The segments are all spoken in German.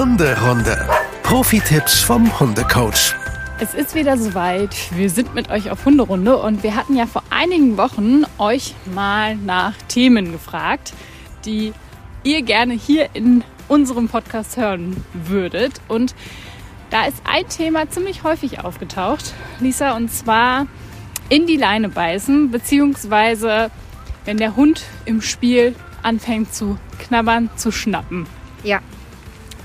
Hunderunde. Profi-Tipps vom Hundecoach. Es ist wieder soweit. Wir sind mit euch auf Hunderunde und wir hatten ja vor einigen Wochen euch mal nach Themen gefragt, die ihr gerne hier in unserem Podcast hören würdet. Und da ist ein Thema ziemlich häufig aufgetaucht, Lisa, und zwar in die Leine beißen, beziehungsweise wenn der Hund im Spiel anfängt zu knabbern, zu schnappen. Ja,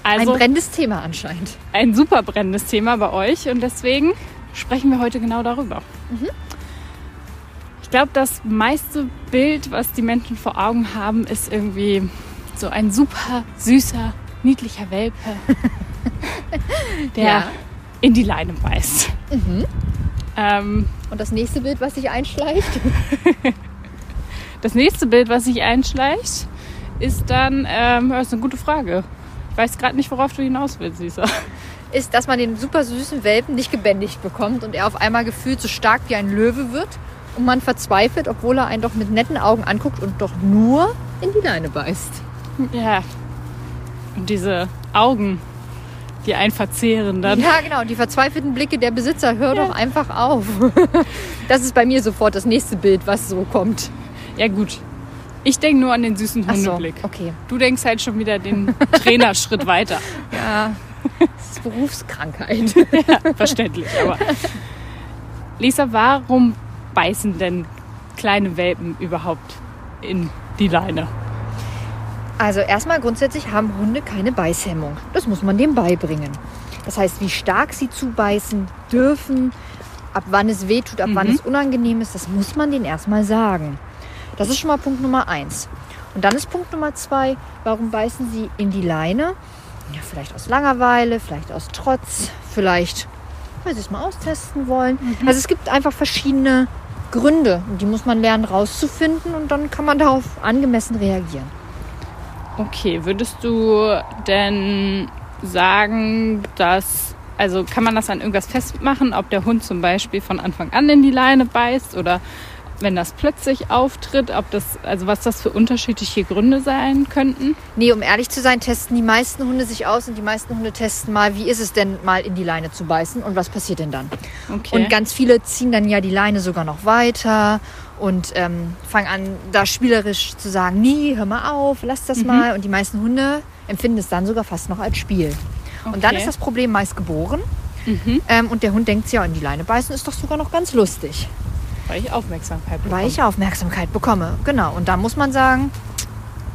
Also ein brennendes Thema anscheinend. ein super brennendes Thema bei euch und deswegen sprechen wir heute genau darüber. Ich glaube, das meiste Bild, was die Menschen vor Augen haben, ist irgendwie so ein super süßer, niedlicher Welpe, der Ja. in die Leine beißt. Ähm, Und das nächste Bild, was sich einschleicht? das nächste Bild, was sich einschleicht, ist dann, ähm, ja, ist eine gute Frage. Ich weiß gerade nicht, worauf du hinaus willst, Lisa. ist, dass man den super süßen Welpen nicht gebändigt bekommt und er auf einmal gefühlt so stark wie ein Löwe wird und man verzweifelt, obwohl er einen doch mit netten Augen anguckt und doch nur in die Leine beißt. Ja. Und diese Augen, die einen verzehren dann. Ja, genau, die verzweifelten Blicke der Besitzer, hör doch einfach auf. Das ist bei mir sofort das nächste Bild, was so kommt. Ja gut. Ich denke nur an den süßen Ach so, Hundeblick. okay. Du denkst halt schon wieder den Trainerschritt weiter. Ja, das ist Berufskrankheit. Verständlich, aber. Lisa, warum beißen denn kleine Welpen überhaupt in die Leine? Also erstmal grundsätzlich haben Hunde keine Beißhemmung. Das muss man dem beibringen. Das heißt, wie stark sie zubeißen dürfen, ab wann es weh tut, ab wann es unangenehm ist, das muss man denen erstmal sagen. Das ist schon mal Punkt Nummer eins. Und dann ist Punkt Nummer zwei, warum beißen sie in die Leine? Ja, vielleicht aus Langeweile, vielleicht aus Trotz, vielleicht, weil sie es mal austesten wollen. Also es gibt einfach verschiedene Gründe und die muss man lernen rauszufinden und dann kann man darauf angemessen reagieren. Okay, würdest du denn sagen, dass. Also kann man das an irgendwas festmachen, ob der Hund zum Beispiel von Anfang an in die Leine beißt oder wenn das plötzlich auftritt, ob das, also was das für unterschiedliche Gründe sein könnten? Nee, um ehrlich zu sein, testen die meisten Hunde sich aus und die meisten Hunde testen mal, wie ist es denn mal in die Leine zu beißen und was passiert denn dann. Okay. Und ganz viele ziehen dann ja die Leine sogar noch weiter und ähm, fangen an, da spielerisch zu sagen, nee, hör mal auf, lass das mal. Und die meisten Hunde empfinden es dann sogar fast noch als Spiel. Und dann Okay. ist das Problem meist geboren. Ähm, und der Hund denkt sich ja, in die Leine beißen ist doch sogar noch ganz lustig. Weil ich Aufmerksamkeit bekomme. Weil ich Aufmerksamkeit bekomme. Genau. Und da muss man sagen,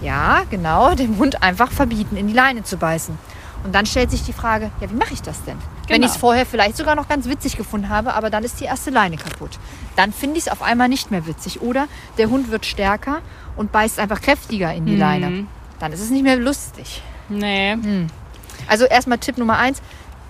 ja, genau, dem Hund einfach verbieten, in die Leine zu beißen. Und dann stellt sich die Frage, ja, wie mache ich das denn? Wenn Genau. ich es vorher vielleicht sogar noch ganz witzig gefunden habe, aber dann ist die erste Leine kaputt. Dann finde ich es auf einmal nicht mehr witzig. Oder der Hund wird stärker und beißt einfach kräftiger in die Leine. Dann ist es nicht mehr lustig. Nee. Also erstmal Tipp Nummer eins,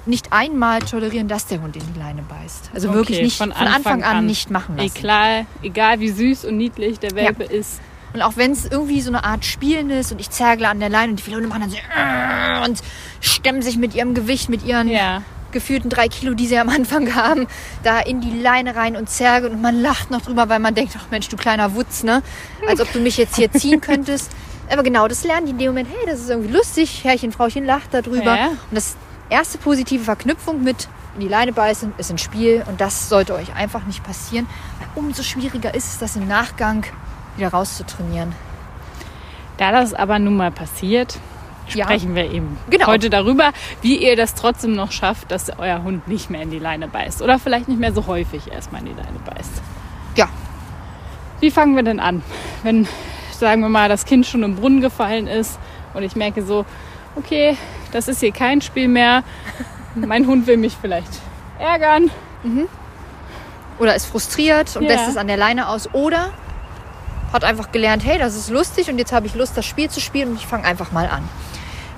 nicht einmal tolerieren, dass der Hund in die Leine beißt. Also wirklich Okay, nicht von, Anfang, an, nicht machen lassen. Egal, egal wie süß und niedlich der Welpe ist. Und auch wenn es irgendwie so eine Art Spielen ist und ich zergle an der Leine und die viele Hunde machen dann so "Äh", und stemmen sich mit ihrem Gewicht, mit ihren Ja. gefühlten drei Kilo, die sie am Anfang haben, da in die Leine rein und zergeln und man lacht noch drüber, weil man denkt, ach Mensch, du kleiner Wutz, ne? Als ob du mich jetzt hier ziehen könntest. Aber genau, das lernen die in dem Moment, hey, das ist irgendwie lustig, Herrchen, Frauchen lacht darüber. Ja. Und das erste positive Verknüpfung mit in die Leine beißen ist ein Spiel und das sollte euch einfach nicht passieren. Umso schwieriger ist es, das im Nachgang wieder rauszutrainieren. Da das aber nun mal passiert, Ja. sprechen wir eben Genau. heute darüber, wie ihr das trotzdem noch schafft, dass euer Hund nicht mehr in die Leine beißt. Oder vielleicht nicht mehr so häufig erstmal in die Leine beißt. Ja, Wie fangen wir denn an? Wenn, sagen wir mal, das Kind schon im Brunnen gefallen ist und ich merke so, okay, das ist hier kein Spiel mehr. Mein Hund will mich vielleicht ärgern. oder ist frustriert und Ja. lässt es an der Leine aus oder hat einfach gelernt, hey, das ist lustig und jetzt habe ich Lust, das Spiel zu spielen und ich fange einfach mal an.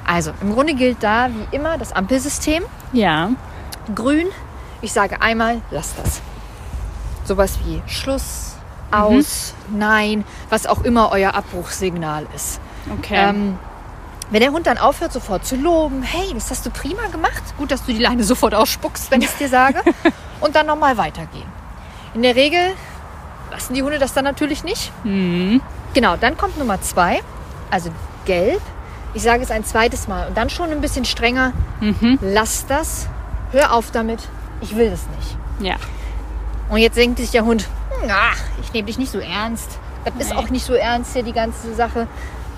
Also, im Grunde gilt da wie immer das Ampelsystem. Ja. Grün, ich sage einmal, lass das. Sowas wie Schluss, aus, nein, was auch immer euer Abbruchssignal ist. Okay. Ähm, wenn der Hund dann aufhört, sofort zu loben, hey, das hast du prima gemacht, gut, dass du die Leine sofort ausspuckst, wenn ich es dir sage, und dann nochmal weitergehen. In der Regel lassen die Hunde das dann natürlich nicht. Genau, dann kommt Nummer zwei, also gelb, Ich sage es ein zweites Mal und dann schon ein bisschen strenger. Lass das. Hör auf damit. Ich will das nicht. Ja. Und jetzt denkt sich der Hund, "Hm, ach, ich nehme dich nicht so ernst. Das ist Nee. auch nicht so ernst hier, die ganze Sache.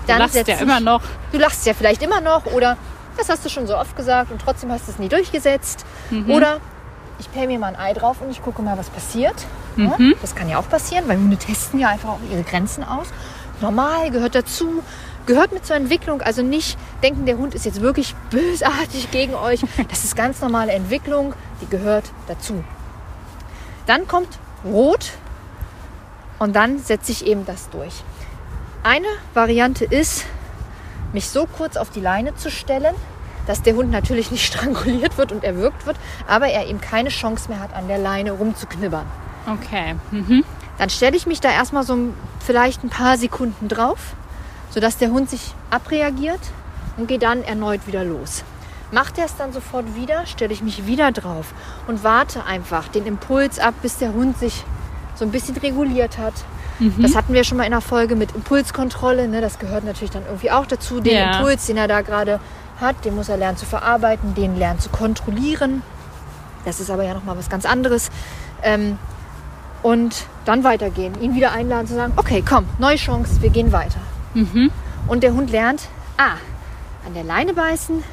Du lachst ja immer noch. Du lachst ja vielleicht immer noch oder das hast du schon so oft gesagt und trotzdem hast du es nie durchgesetzt. Oder ich pell mir mal ein Ei drauf und ich gucke mal, was passiert. Ja, das kann ja auch passieren, weil Hunde testen ja einfach auch ihre Grenzen aus. Normal, gehört dazu, gehört mit zur Entwicklung. Also nicht denken, der Hund ist jetzt wirklich bösartig gegen euch. Das ist ganz normale Entwicklung, die gehört dazu. Dann kommt Rot und dann setze ich eben das durch. Eine Variante ist, mich so kurz auf die Leine zu stellen, dass der Hund natürlich nicht stranguliert wird und erwürgt wird, aber er eben keine Chance mehr hat, an der Leine rumzuknibbern. Okay. Mhm. Dann stelle ich mich da erstmal so vielleicht ein paar Sekunden drauf, sodass der Hund sich abreagiert und gehe dann erneut wieder los. Macht er es dann sofort wieder, stelle ich mich wieder drauf und warte einfach den Impuls ab, bis der Hund sich so ein bisschen reguliert hat. Das hatten wir schon mal in der Folge mit Impulskontrolle. Ne? Das gehört natürlich dann irgendwie auch dazu. Den Ja. Impuls, den er da gerade hat, den muss er lernen zu verarbeiten, den lernen zu kontrollieren. Das ist aber ja nochmal was ganz anderes. Ähm, und dann weitergehen. Ihn wieder einladen zu sagen, okay, komm, neue Chance, wir gehen weiter. Und der Hund lernt, ah, an der Leine beißen,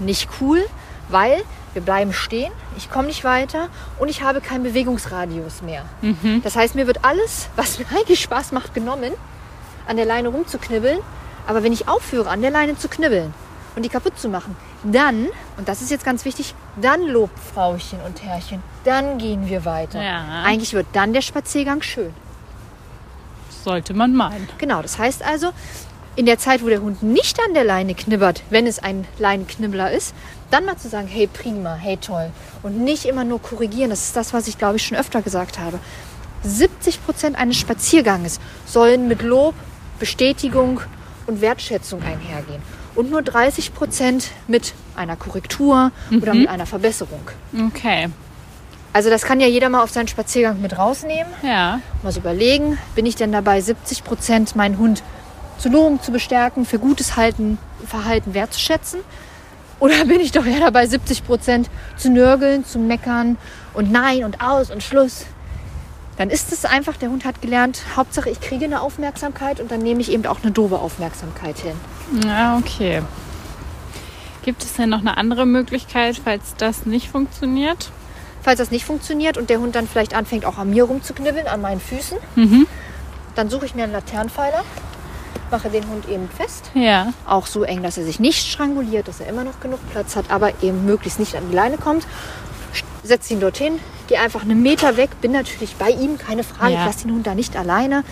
nicht cool, weil wir bleiben stehen, ich komme nicht weiter und ich habe keinen Bewegungsradius mehr. Das heißt, mir wird alles, was mir eigentlich Spaß macht, genommen, an der Leine rumzuknibbeln. Aber wenn ich aufhöre, an der Leine zu knibbeln und die kaputt zu machen, dann, und das ist jetzt ganz wichtig, dann lobt Frauchen und Herrchen, dann gehen wir weiter. Ja. Eigentlich wird dann der Spaziergang schön. Sollte man meinen. Genau, das heißt also, in der Zeit, wo der Hund nicht an der Leine knibbert, wenn es ein Leinenknibbler ist, dann mal zu sagen, hey prima, hey toll. Und nicht immer nur korrigieren. Das ist das, was ich glaube ich schon öfter gesagt habe. 70 Prozent eines Spazierganges sollen mit Lob, Bestätigung und Wertschätzung einhergehen. Und nur 30 Prozent mit einer Korrektur oder mit einer Verbesserung. Okay. Also das kann ja jeder mal auf seinen Spaziergang mit rausnehmen Ja. mal so überlegen, bin ich denn dabei, 70 Prozent meinen Hund zu loben, zu bestärken, für gutes Halten, Verhalten wertzuschätzen? Oder bin ich doch eher dabei, 70 Prozent zu nörgeln, zu meckern und nein und aus und Schluss? Dann ist es einfach, der Hund hat gelernt, Hauptsache ich kriege eine Aufmerksamkeit und dann nehme ich eben auch eine doofe Aufmerksamkeit hin. Ja, okay. Gibt es denn noch eine andere Möglichkeit, falls das nicht funktioniert? Falls das nicht funktioniert und der Hund dann vielleicht anfängt, auch an mir rumzuknibbeln, an meinen Füßen, dann suche ich mir einen Laternenpfeiler, mache den Hund eben fest Ja. auch so eng, dass er sich nicht stranguliert, dass er immer noch genug Platz hat, aber eben möglichst nicht an die Leine kommt. Setze ihn dorthin, gehe einfach einen Meter weg, bin natürlich bei ihm, keine Frage, Ja. ich lasse den Hund da nicht alleine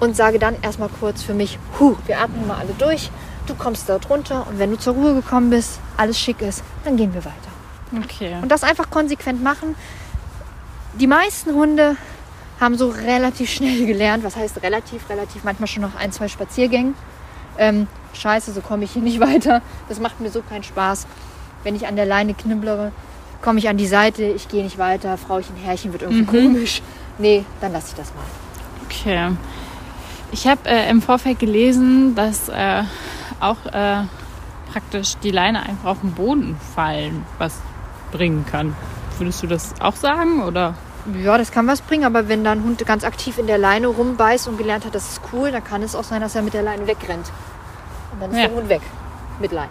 und sage dann erstmal kurz für mich, huh, wir atmen mal alle durch, du kommst dort runter und wenn du zur Ruhe gekommen bist, alles schick ist, dann gehen wir weiter. Okay. Und das einfach konsequent machen. Die meisten Hunde haben so relativ schnell gelernt. Was heißt relativ? Relativ manchmal schon nach ein, zwei Spaziergängen. Ähm, scheiße, so komme ich hier nicht weiter. Das macht mir so keinen Spaß. Wenn ich an der Leine knibblere, komme ich an die Seite, ich gehe nicht weiter, Frauchen, Herrchen wird irgendwie komisch. Nee, dann lasse ich das mal. Okay. Ich habe äh, im Vorfeld gelesen, dass äh, auch äh, praktisch die Leine einfach auf den Boden fallen, was bringen kann. Würdest du das auch sagen oder? Ja, das kann was bringen, aber wenn da ein Hund ganz aktiv in der Leine rumbeißt und gelernt hat, das ist cool, dann kann es auch sein, dass er mit der Leine wegrennt. Und dann ist Ja. der Hund weg. Mit Leine.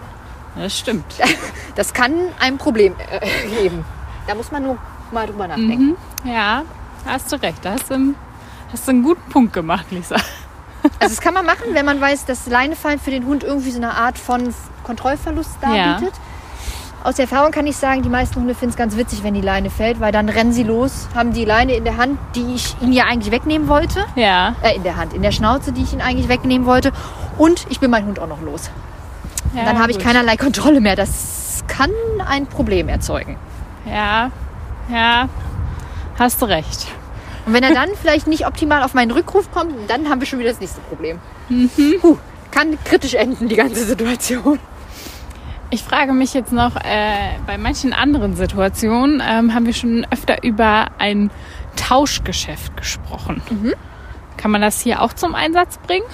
Das stimmt. Das kann ein Problem äh, geben. Da muss man nur mal drüber nachdenken. Ja, hast du recht. Da hast du, einen- hast du einen guten Punkt gemacht, Lisa. Also das kann man machen, wenn man weiß, dass Leinefallen für den Hund irgendwie so eine Art von Kontrollverlust darbietet. Aus Erfahrung kann ich sagen, die meisten Hunde finden es ganz witzig, wenn die Leine fällt, weil dann rennen sie los, haben die Leine in der Hand, die ich ihnen ja eigentlich wegnehmen wollte. Ja. Äh, in der Hand, in der Schnauze, die ich ihnen eigentlich wegnehmen wollte. Und ich bin mein Hund auch noch los. ja dann habe ich keinerlei Kontrolle mehr. Das kann ein Problem erzeugen. Ja, ja, hast du recht. Und wenn er dann vielleicht nicht optimal auf meinen Rückruf kommt, dann haben wir schon wieder das nächste Problem. Puh, kann kritisch enden, die ganze Situation. Ich frage mich jetzt noch, äh, bei manchen anderen Situationen ähm, haben wir schon öfter über ein Tauschgeschäft gesprochen. Kann man das hier auch zum Einsatz bringen?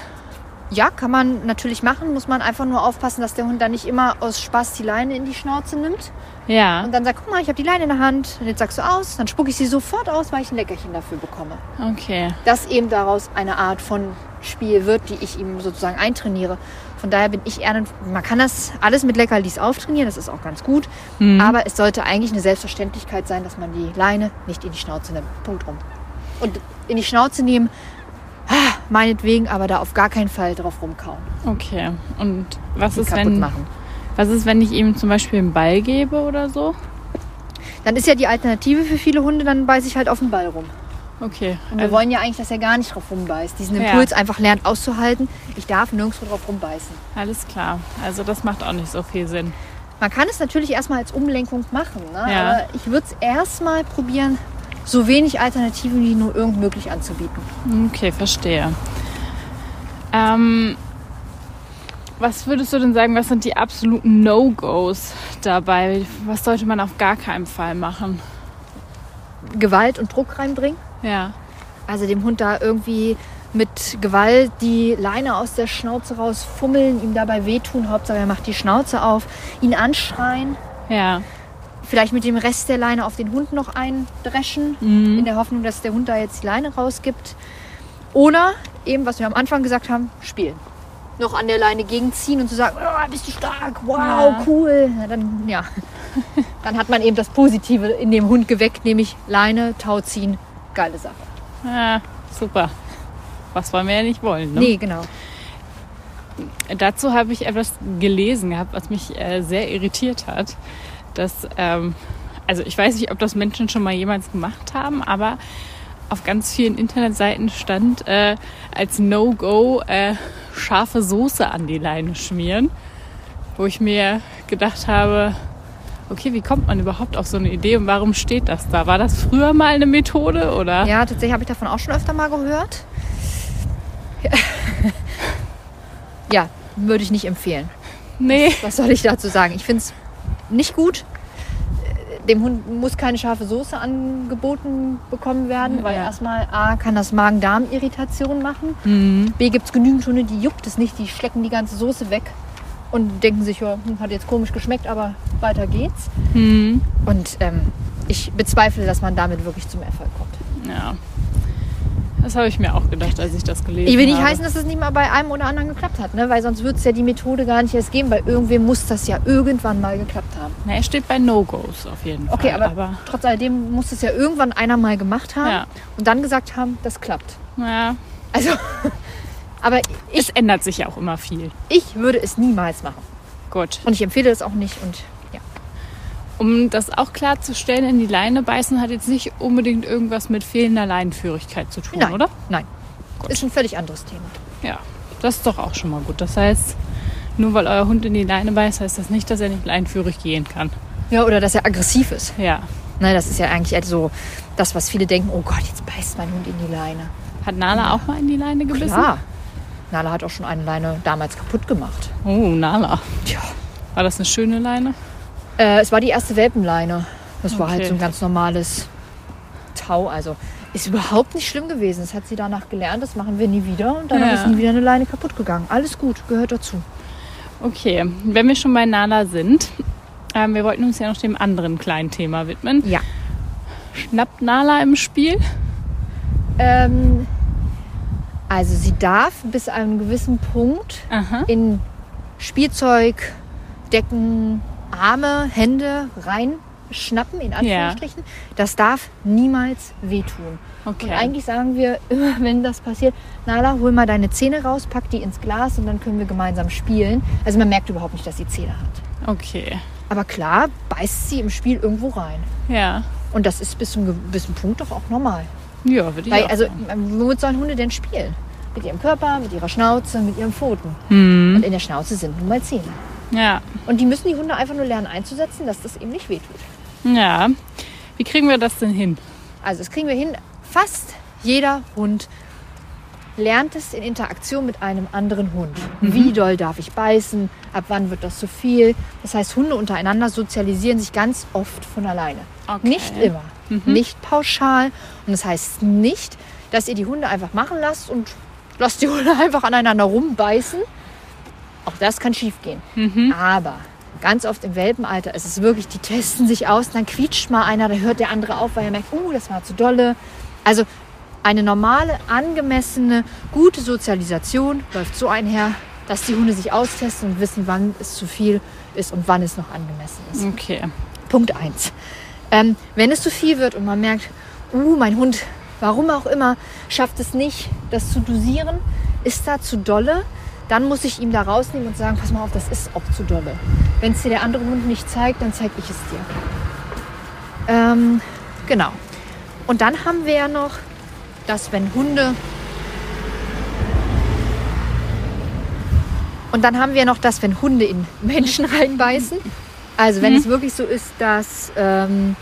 Ja, kann man natürlich machen, muss man einfach nur aufpassen, dass der Hund dann nicht immer aus Spaß die Leine in die Schnauze nimmt Ja. und dann sagt, guck mal, ich habe die Leine in der Hand und jetzt sagst du aus, dann spucke ich sie sofort aus, weil ich ein Leckerchen dafür bekomme. Okay. Dass eben daraus eine Art von Spiel wird, die ich ihm sozusagen eintrainiere. Von daher bin ich eher, man kann das alles mit Leckerlis auftrainieren, das ist auch ganz gut, aber es sollte eigentlich eine Selbstverständlichkeit sein, dass man die Leine nicht in die Schnauze nimmt. Punkt rum. Und in die Schnauze nehmen, meinetwegen, aber da auf gar keinen Fall drauf rumkauen. Okay. Und was ist, wenn, machen. was ist, wenn ich ihm zum Beispiel einen Ball gebe oder so? Dann ist ja die Alternative für viele Hunde, dann beiße ich halt auf den Ball rum. Okay. Und wir Also, wollen ja eigentlich, dass er gar nicht drauf rumbeißt. Diesen Ja. Impuls einfach lernt auszuhalten. Ich darf nirgendwo drauf rumbeißen. alles klar. Also das macht auch nicht so viel Sinn. Man kann es natürlich erstmal als Umlenkung machen. Ne? Ja. Aber ich würde es erstmal probieren, so wenig Alternativen wie nur irgend möglich anzubieten. Okay, verstehe. Ähm, was würdest du denn sagen, was sind die absoluten No-Gos dabei? Was sollte man auf gar keinen Fall machen? Gewalt und Druck reinbringen. Ja. Also dem Hund da irgendwie mit Gewalt die Leine aus der Schnauze rausfummeln, ihm dabei wehtun. Hauptsache er macht die Schnauze auf, ihn anschreien. Ja. Vielleicht mit dem Rest der Leine auf den Hund noch eindreschen, Mhm. in der Hoffnung, dass der Hund da jetzt die Leine rausgibt. Oder eben, was wir am Anfang gesagt haben, spielen. Noch an der Leine gegenziehen und zu sagen, oh, bist du stark, wow, Ja. cool. Na, dann, ja. dann hat man eben das Positive in dem Hund geweckt, nämlich Leine, Tau ziehen, geile Sache. ja, super. Was wollen wir ja nicht wollen, ne? Nee, genau. Dazu habe ich etwas gelesen gehabt, was mich äh, sehr irritiert hat. Dass, ähm, also ich weiß nicht, ob das Menschen schon mal jemals gemacht haben, aber auf ganz vielen Internetseiten stand äh, als No-Go äh, scharfe Soße an die Leine schmieren. Wo ich mir gedacht habe, okay, wie kommt man überhaupt auf so eine Idee und warum steht das da? War das früher mal eine Methode oder? Ja, tatsächlich habe ich davon auch schon öfter mal gehört. Ja, würde ich nicht empfehlen. Nee. Was soll ich dazu sagen? Ich finde es nicht gut. Dem Hund muss keine scharfe Soße angeboten bekommen werden, weil Ja. erstmal A kann das Magen-Darm-Irritation machen. Mhm. B gibt es genügend Hunde, die juckt es nicht, die schlecken die ganze Soße weg und denken sich, ja, hm, hat jetzt komisch geschmeckt, aber weiter geht's. Mhm. Und ähm, ich bezweifle, dass man damit wirklich zum Erfolg kommt. Ja. Das habe ich mir auch gedacht, als ich das gelesen habe. Ich will nicht heißen, dass es nicht mal bei einem oder anderen geklappt hat, ne? weil sonst würde es ja die Methode gar nicht erst geben, weil irgendwem muss das ja irgendwann mal geklappt haben. Na, er steht bei No-Gos auf jeden Fall. Okay, aber, trotz alledem muss es ja irgendwann einer mal gemacht haben Ja. und dann gesagt haben, das klappt. ja, Also, aber es ich, ändert sich ja auch immer viel. ich würde es niemals machen. Gut. Und ich empfehle es auch nicht. Und ja, Um das auch klarzustellen, in die Leine beißen hat jetzt nicht unbedingt irgendwas mit fehlender Leinenführigkeit zu tun, nein, oder? nein, ist ein völlig anderes Thema. Ja. Das ist doch auch schon mal gut. Das heißt, nur weil euer Hund in die Leine beißt, heißt das nicht, dass er nicht leinenführig gehen kann. Ja, oder dass er aggressiv ist. Ja. Ne, das ist ja eigentlich eher so das, was viele denken, oh Gott, jetzt beißt mein Hund in die Leine. Hat Nala auch mal in die Leine gebissen? Klar. Nala hat auch schon eine Leine damals kaputt gemacht. Oh, Nala. Tja. War das eine schöne Leine? Äh, es war die erste Welpenleine. Das war halt Okay. so ein ganz normales Tau. Also ist überhaupt nicht schlimm gewesen. Das hat sie danach gelernt. Das machen wir nie wieder. Und danach Ja. ist nie wieder eine Leine kaputt gegangen. Alles gut, gehört dazu. Okay, wenn wir schon bei Nala sind, ähm, wir wollten uns ja noch dem anderen kleinen Thema widmen. Ja. Schnappt Nala im Spiel? Ähm, also sie darf bis zu einem gewissen Punkt Aha. in Spielzeug, Decken, Arme, Hände reinschnappen, in Anführungsstrichen. Das darf niemals wehtun. Okay. Und eigentlich sagen wir immer, wenn das passiert, Nala, hol mal deine Zähne raus, pack die ins Glas und dann können wir gemeinsam spielen. Also man merkt überhaupt nicht, dass sie Zähne hat. Okay. Aber klar, beißt sie im Spiel irgendwo rein. Ja. Und das ist bis zu einem gewissen Punkt doch auch normal. Ja, würde ich Weil, auch also, sagen. womit sollen Hunde denn spielen? Mit ihrem Körper, mit ihrer Schnauze, mit ihren Pfoten. Hm. Und in der Schnauze sind nun mal Zähne. Ja. Und die müssen die Hunde einfach nur lernen einzusetzen, dass das eben nicht wehtut. Ja. Wie kriegen wir das denn hin? Also das kriegen wir hin. Fast jeder Hund lernt es in Interaktion mit einem anderen Hund. Wie doll darf ich beißen? Ab wann wird das zu viel? Das heißt, Hunde untereinander sozialisieren sich ganz oft von alleine. Okay. Nicht immer. Nicht pauschal. Und das heißt nicht, dass ihr die Hunde einfach machen lasst und lass die Hunde einfach aneinander rumbeißen. Auch das kann schief gehen. Aber ganz oft im Welpenalter ist es wirklich, die testen sich aus, dann quietscht mal einer, da hört der andere auf, weil er merkt, oh, das war zu dolle. Also eine normale, angemessene, gute Sozialisation läuft so einher, dass die Hunde sich austesten und wissen, wann es zu viel ist und wann es noch angemessen ist. Okay. Punkt 1. Ähm, wenn es zu viel wird und man merkt, uh, mein Hund, warum auch immer, schafft es nicht, das zu dosieren, ist da zu dolle, dann muss ich ihm da rausnehmen und sagen, pass mal auf, das ist auch zu dolle. Wenn es dir der andere Hund nicht zeigt, dann zeige ich es dir. Ähm, genau. Und dann haben wir ja noch, dass wenn Hunde Und dann haben wir noch das, wenn Hunde in Menschen reinbeißen. Also wenn es wirklich so ist, dass ähm,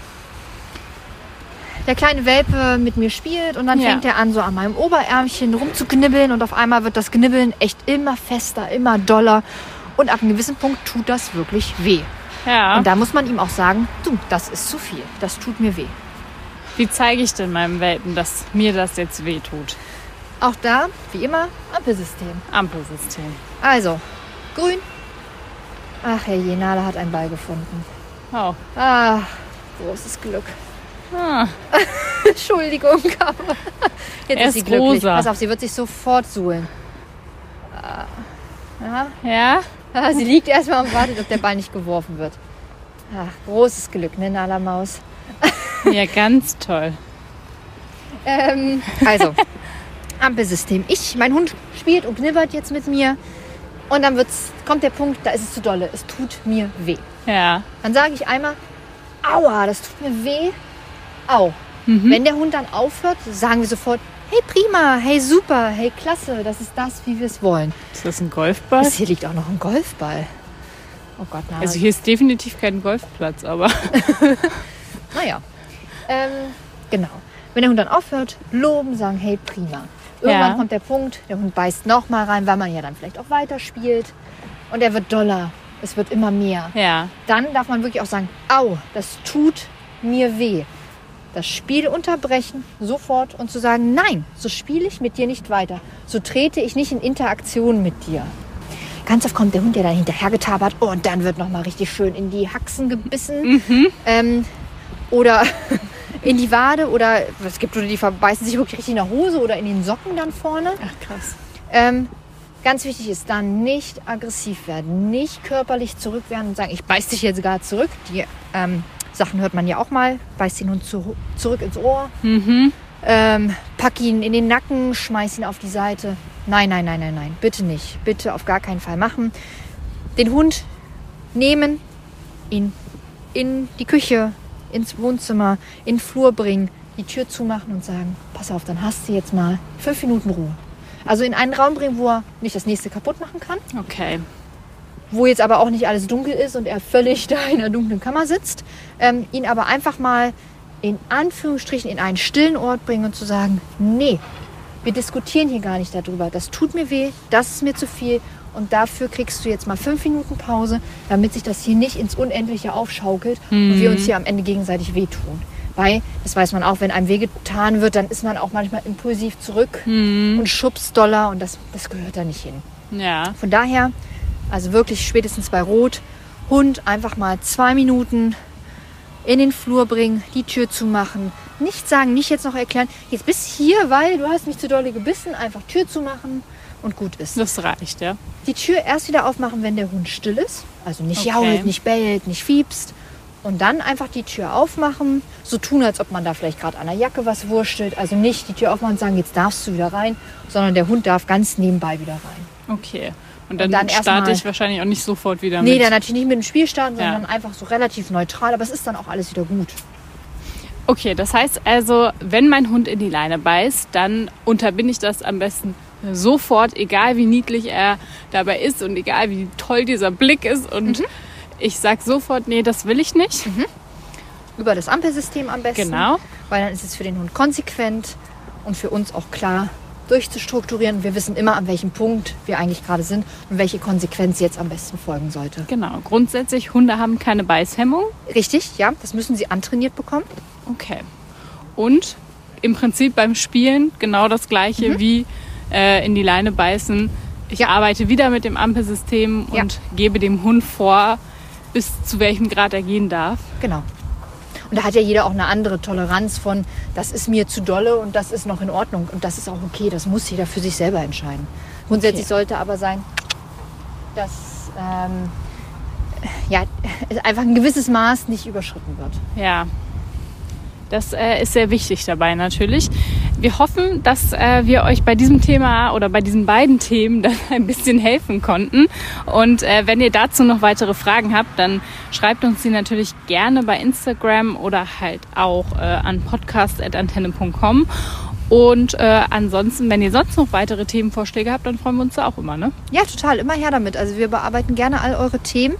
der kleine Welpe mit mir spielt und dann Ja. fängt er an, so an meinem Oberärmchen rumzuknibbeln und auf einmal wird das Knibbeln echt immer fester, immer doller und ab einem gewissen Punkt tut das wirklich weh. Ja. Und da muss man ihm auch sagen, du, das ist zu viel, das tut mir weh. Wie zeige ich denn meinem Welpen, dass mir das jetzt wehtut? Auch da, wie immer, Ampelsystem. Ampelsystem. Also, grün. Ach, Herr Jenale hat einen Ball gefunden. Oh. Ah, großes Glück. Ah, Entschuldigung, aber jetzt Er ist sie glücklich. rosa. Pass auf, sie wird sich sofort suhlen. Ah, Ja, ja? ah, sie liegt erstmal und wartet, ob der Ball nicht geworfen wird. Ach, großes Glück, ne, Nala Maus. Ja, ganz toll. Ähm, also, Ampelsystem. Ich, mein Hund spielt und knibbert jetzt mit mir. Und dann wird's, kommt der Punkt, da ist es zu dolle. Es tut mir weh. Ja. Dann sage ich einmal, aua, das tut mir weh. Au. Wenn der Hund dann aufhört, sagen wir sofort, hey prima, hey super, hey klasse, das ist das, wie wir es wollen. Ist das ein Golfball? Das hier liegt auch noch ein Golfball. Oh Gott, na, Also hier ist definitiv kein Golfplatz, aber naja. Ähm, genau. Wenn der Hund dann aufhört, loben, sagen, hey prima. Irgendwann Ja. kommt der Punkt, der Hund beißt noch mal rein, weil man ja dann vielleicht auch weiterspielt. Und er wird doller. Es wird immer mehr. ja. dann darf man wirklich auch sagen, au, das tut mir weh. Das Spiel unterbrechen sofort und zu sagen, nein, so spiele ich mit dir nicht weiter. So trete ich nicht in Interaktion mit dir. Ganz oft kommt der Hund ja dann hinterher getabert und dann wird nochmal richtig schön in die Haxen gebissen. Ähm, oder in die Wade oder es gibt Hunde, die verbeißen sich wirklich richtig in der Hose oder in den Socken dann vorne. Ach krass. Ähm, ganz wichtig ist dann nicht aggressiv werden, nicht körperlich zurück werden und sagen, ich beiß dich jetzt gar zurück. Die ähm, Sachen hört man ja auch mal. Beiß den Hund zu, zurück ins Ohr, ähm, pack ihn in den Nacken, schmeiß ihn auf die Seite. Nein, nein, nein, nein, nein, bitte nicht. Bitte auf gar keinen Fall machen. Den Hund nehmen, ihn in die Küche, ins Wohnzimmer, in den Flur bringen, die Tür zumachen und sagen, pass auf, dann hast du jetzt mal fünf Minuten Ruhe. Also in einen Raum bringen, wo er nicht das nächste kaputt machen kann, Okay. Wo jetzt aber auch nicht alles dunkel ist und er völlig da in der dunklen Kammer sitzt. Ähm, ihn aber einfach mal in Anführungsstrichen in einen stillen Ort bringen und zu sagen, nee, wir diskutieren hier gar nicht darüber. Das tut mir weh, das ist mir zu viel und dafür kriegst du jetzt mal fünf Minuten Pause, damit sich das hier nicht ins Unendliche aufschaukelt und wir uns hier am Ende gegenseitig wehtun. Weil, das weiß man auch, wenn einem wehgetan wird, dann ist man auch manchmal impulsiv zurück und schubst doller und das, das gehört da nicht hin. Ja. Von daher, also wirklich spätestens bei Rot, Hund einfach mal zwei Minuten in den Flur bringen, die Tür zumachen. Nicht sagen, nicht jetzt noch erklären, jetzt bist hier, weil du hast mich zu dolle gebissen. Einfach Tür zumachen und gut ist. Das reicht, ja. Die Tür erst wieder aufmachen, wenn der Hund still ist. Also nicht Okay. jault, nicht bellt, nicht fiepst. Und dann einfach die Tür aufmachen, so tun, als ob man da vielleicht gerade an der Jacke was wurstelt. Also nicht die Tür aufmachen und sagen, jetzt darfst du wieder rein, sondern der Hund darf ganz nebenbei wieder rein. Okay. Und dann, dann erst starte ich wahrscheinlich auch nicht sofort wieder Nee, mit. dann natürlich nicht mit dem Spiel starten, Ja. sondern einfach so relativ neutral. Aber es ist dann auch alles wieder gut. Okay, das heißt also, wenn mein Hund in die Leine beißt, dann unterbinde ich das am besten sofort, egal wie niedlich er dabei ist und egal wie toll dieser Blick ist. Und ich sage sofort, nee, das will ich nicht. Über das Ampelsystem am besten. Genau. Weil dann ist es für den Hund konsequent und für uns auch klar durchzustrukturieren. Wir wissen immer, an welchem Punkt wir eigentlich gerade sind und welche Konsequenz jetzt am besten folgen sollte. Genau. Grundsätzlich, Hunde haben keine Beißhemmung. Richtig, ja, das müssen sie antrainiert bekommen. Okay. Und im Prinzip beim Spielen genau das gleiche wie äh, in die Leine beißen. Ich arbeite wieder mit dem Ampelsystem Ja. und gebe dem Hund vor, bis zu welchem Grad er gehen darf. Genau. Und da hat ja jeder auch eine andere Toleranz von, das ist mir zu dolle und das ist noch in Ordnung. Und das ist auch okay, das muss jeder für sich selber entscheiden. Grundsätzlich Okay. sollte aber sein, dass ähm, ja, einfach ein gewisses Maß nicht überschritten wird. Ja, das äh, ist sehr wichtig dabei natürlich. Wir hoffen, dass äh, wir euch bei diesem Thema oder bei diesen beiden Themen dann ein bisschen helfen konnten. Und äh, wenn ihr dazu noch weitere Fragen habt, dann schreibt uns die natürlich gerne bei Instagram oder halt auch äh, an podcast.antenne.com. Und äh, ansonsten, wenn ihr sonst noch weitere Themenvorschläge habt, dann freuen wir uns da auch immer, ne? Ja, total, immer her damit. Also wir bearbeiten gerne all eure Themen,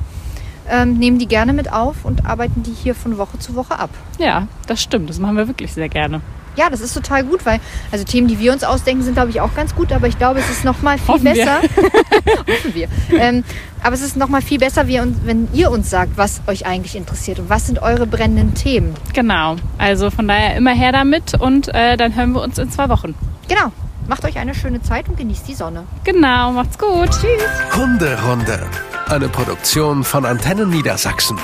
ähm, nehmen die gerne mit auf und arbeiten die hier von Woche zu Woche ab. Ja, das stimmt. Das machen wir wirklich sehr gerne. Ja, das ist total gut, weil also Themen, die wir uns ausdenken, sind glaube ich auch ganz gut, aber ich glaube, es ist noch mal viel Hoffen wir. besser. Hoffen wir. Ähm, aber es ist noch mal viel besser, wenn ihr uns sagt, was euch eigentlich interessiert und was sind eure brennenden Themen. Genau. Also von daher immer her damit und äh, dann hören wir uns in zwei Wochen. Genau. Macht euch eine schöne Zeit und genießt die Sonne. Genau, macht's gut. Tschüss. Hunderunde. Eine Produktion von Antennen Niedersachsen.